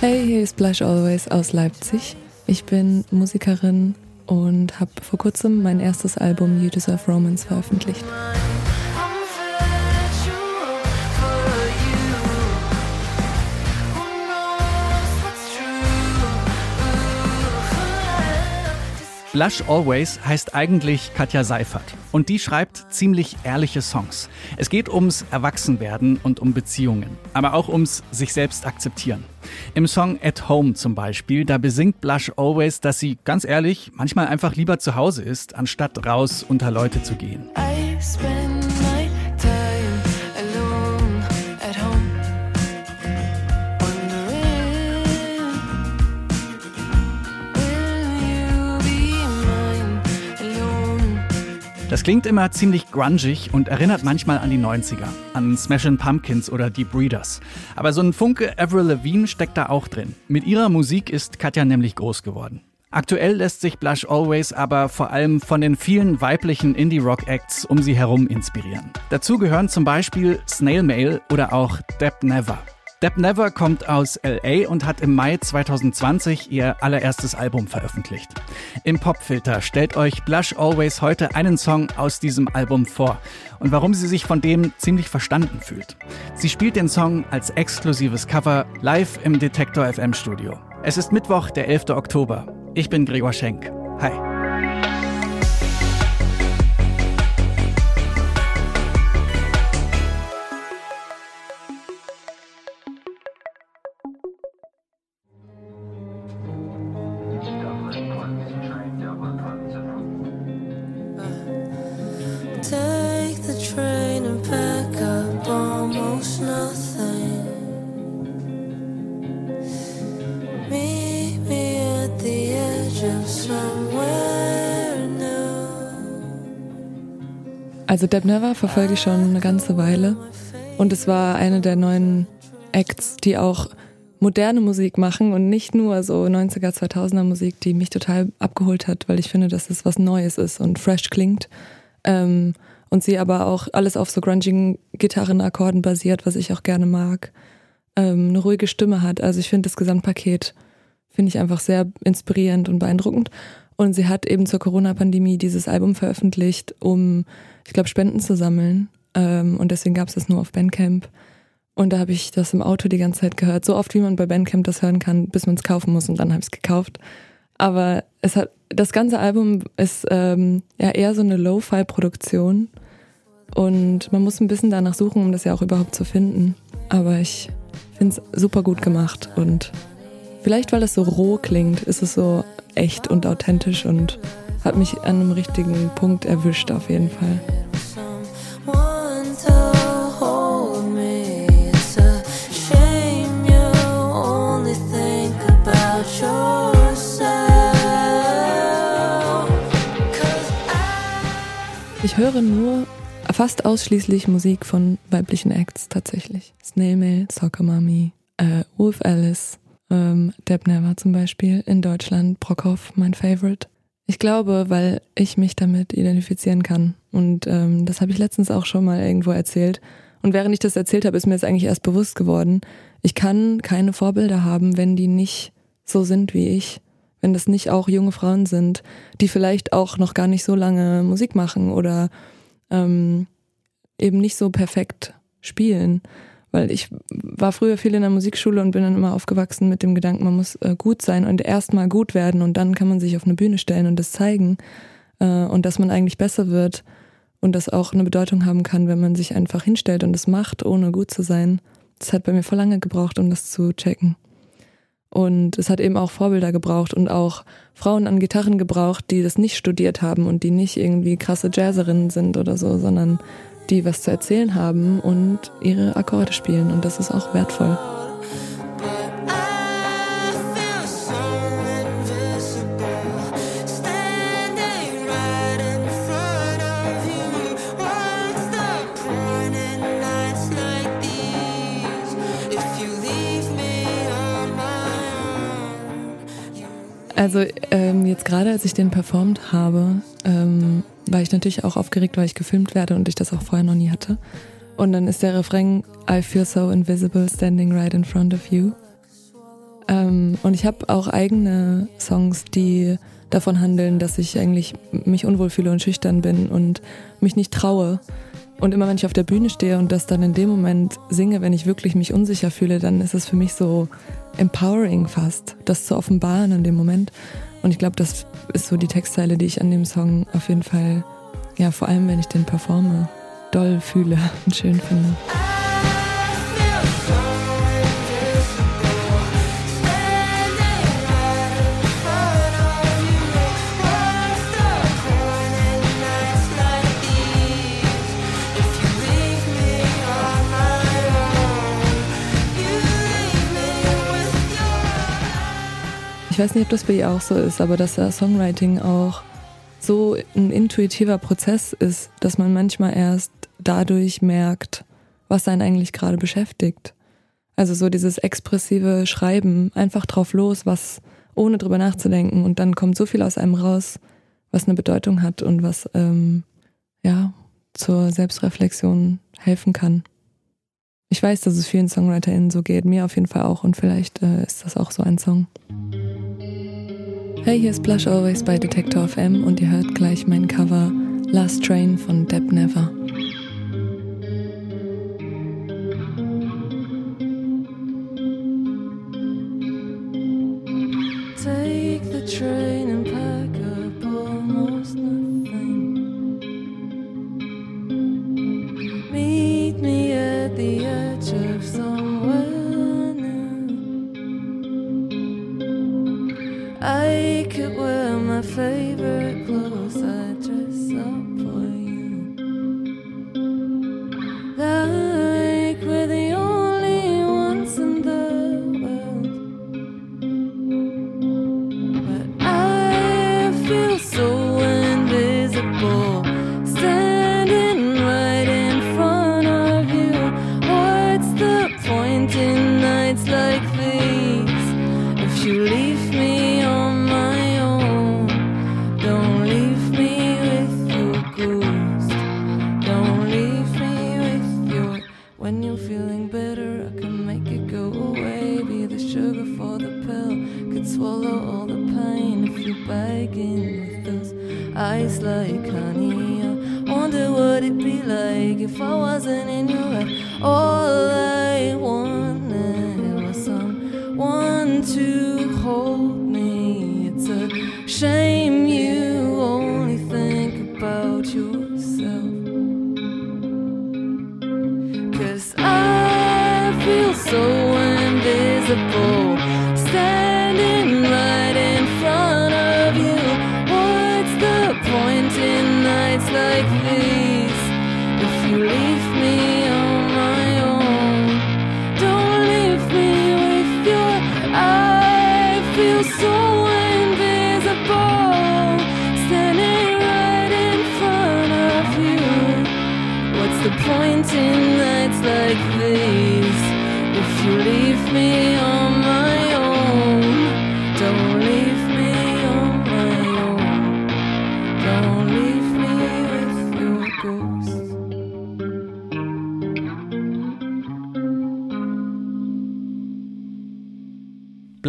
Hey, hier ist Blush Always aus Leipzig. Ich bin Musikerin und habe vor kurzem mein erstes Album You Deserve Romance veröffentlicht. Blush Always heißt eigentlich Katja Seifert. Und die schreibt ziemlich ehrliche Songs. Es geht ums Erwachsenwerden und um Beziehungen. Aber auch ums sich selbst akzeptieren. Im Song At Home zum Beispiel, da besingt Blush Always, dass sie, ganz ehrlich, manchmal einfach lieber zu Hause ist, anstatt raus unter Leute zu gehen. Das klingt immer ziemlich grungig und erinnert manchmal an die 90er, an Smashing Pumpkins oder die Breeders. Aber so ein Funke Avril Lavigne steckt da auch drin. Mit ihrer Musik ist Katja nämlich groß geworden. Aktuell lässt sich Blush Always aber vor allem von den vielen weiblichen Indie-Rock-Acts um sie herum inspirieren. Dazu gehören zum Beispiel Snail Mail oder auch Deb Never. Deb Never kommt aus LA und hat im Mai 2020 ihr allererstes Album veröffentlicht. Im Popfilter stellt euch Blush Always heute einen Song aus diesem Album vor und warum sie sich von dem ziemlich verstanden fühlt. Sie spielt den Song als exklusives Cover live im Detektor FM Studio. Es ist Mittwoch, der 11. Oktober. Ich bin Gregor Schenk. Hi. Also Deb Never verfolge ich schon eine ganze Weile und es war eine der neuen Acts, die auch moderne Musik machen und nicht nur so 90er, 2000er Musik, die mich total abgeholt hat, weil ich finde, dass es was Neues ist und fresh klingt. Ähm, und sie aber auch alles auf so grungigen Gitarrenakkorden basiert, was ich auch gerne mag. Ähm, eine ruhige Stimme hat. Also ich finde das Gesamtpaket finde ich einfach sehr inspirierend und beeindruckend. Und sie hat eben zur Corona-Pandemie dieses Album veröffentlicht, um, ich glaube, Spenden zu sammeln. Ähm, und deswegen gab es das nur auf Bandcamp. Und da habe ich das im Auto die ganze Zeit gehört, so oft wie man bei Bandcamp das hören kann, bis man es kaufen muss. Und dann habe ich es gekauft. Aber es hat, das ganze Album ist ähm, ja eher so eine Lo-Fi-Produktion. Und man muss ein bisschen danach suchen, um das ja auch überhaupt zu finden. Aber ich finde es super gut gemacht. Und vielleicht, weil es so roh klingt, ist es so echt und authentisch und hat mich an einem richtigen Punkt erwischt auf jeden Fall. Ich höre nur fast ausschließlich Musik von weiblichen Acts tatsächlich. Snail Mail, Soccer Mommy, äh, Wolf Alice, ähm, Deb Never zum Beispiel in Deutschland, Brockhoff, mein Favorite. Ich glaube, weil ich mich damit identifizieren kann. Und ähm, das habe ich letztens auch schon mal irgendwo erzählt. Und während ich das erzählt habe, ist mir jetzt eigentlich erst bewusst geworden, ich kann keine Vorbilder haben, wenn die nicht so sind wie ich. Wenn das nicht auch junge Frauen sind, die vielleicht auch noch gar nicht so lange Musik machen oder ähm, eben nicht so perfekt spielen. Weil ich war früher viel in der Musikschule und bin dann immer aufgewachsen mit dem Gedanken, man muss äh, gut sein und erstmal gut werden und dann kann man sich auf eine Bühne stellen und das zeigen. Äh, und dass man eigentlich besser wird und das auch eine Bedeutung haben kann, wenn man sich einfach hinstellt und es macht, ohne gut zu sein. Das hat bei mir voll lange gebraucht, um das zu checken. Und es hat eben auch Vorbilder gebraucht und auch Frauen an Gitarren gebraucht, die das nicht studiert haben und die nicht irgendwie krasse Jazzerinnen sind oder so, sondern die was zu erzählen haben und ihre Akkorde spielen. Und das ist auch wertvoll. Also ähm, jetzt gerade, als ich den performt habe, ähm, war ich natürlich auch aufgeregt, weil ich gefilmt werde und ich das auch vorher noch nie hatte. Und dann ist der Refrain I feel so invisible standing right in front of you. Ähm, und ich habe auch eigene Songs, die davon handeln, dass ich eigentlich mich unwohl fühle und schüchtern bin und mich nicht traue. Und immer wenn ich auf der Bühne stehe und das dann in dem Moment singe, wenn ich wirklich mich unsicher fühle, dann ist es für mich so empowering fast, das zu offenbaren in dem Moment. Und ich glaube, das ist so die Textzeile, die ich an dem Song auf jeden Fall, ja, vor allem wenn ich den performe, doll fühle und schön finde. Weiß nicht, ob das bei ihr auch so ist, aber dass das Songwriting auch so ein intuitiver Prozess ist, dass man manchmal erst dadurch merkt, was einen eigentlich gerade beschäftigt. Also so dieses expressive Schreiben, einfach drauf los, was ohne drüber nachzudenken und dann kommt so viel aus einem raus, was eine Bedeutung hat und was ähm, ja zur Selbstreflexion helfen kann. Ich weiß, dass es vielen SongwriterInnen so geht, mir auf jeden Fall auch und vielleicht äh, ist das auch so ein Song. Hey, hier ist Blush Always bei Detector FM und ihr hört gleich mein Cover Last Train von Deb Never. Take the train and could wear my favorite clothes, I'd dress up for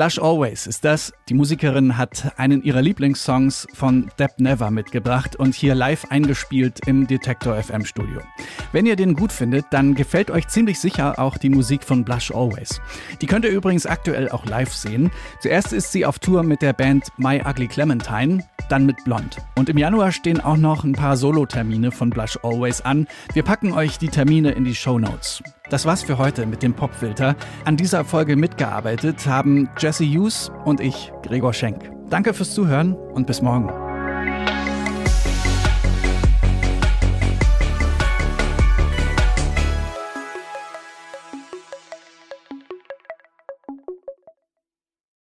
Blush Always ist das. Die Musikerin hat einen ihrer Lieblingssongs von Deb Never mitgebracht und hier live eingespielt im Detector FM Studio. Wenn ihr den gut findet, dann gefällt euch ziemlich sicher auch die Musik von Blush Always. Die könnt ihr übrigens aktuell auch live sehen. Zuerst ist sie auf Tour mit der Band My Ugly Clementine, dann mit Blond. Und im Januar stehen auch noch ein paar Solo-Termine von Blush Always an. Wir packen euch die Termine in die Show Notes. Das war's für heute mit dem Popfilter. An dieser Folge mitgearbeitet haben Jesse Hughes und ich, Gregor Schenk. Danke fürs Zuhören und bis morgen.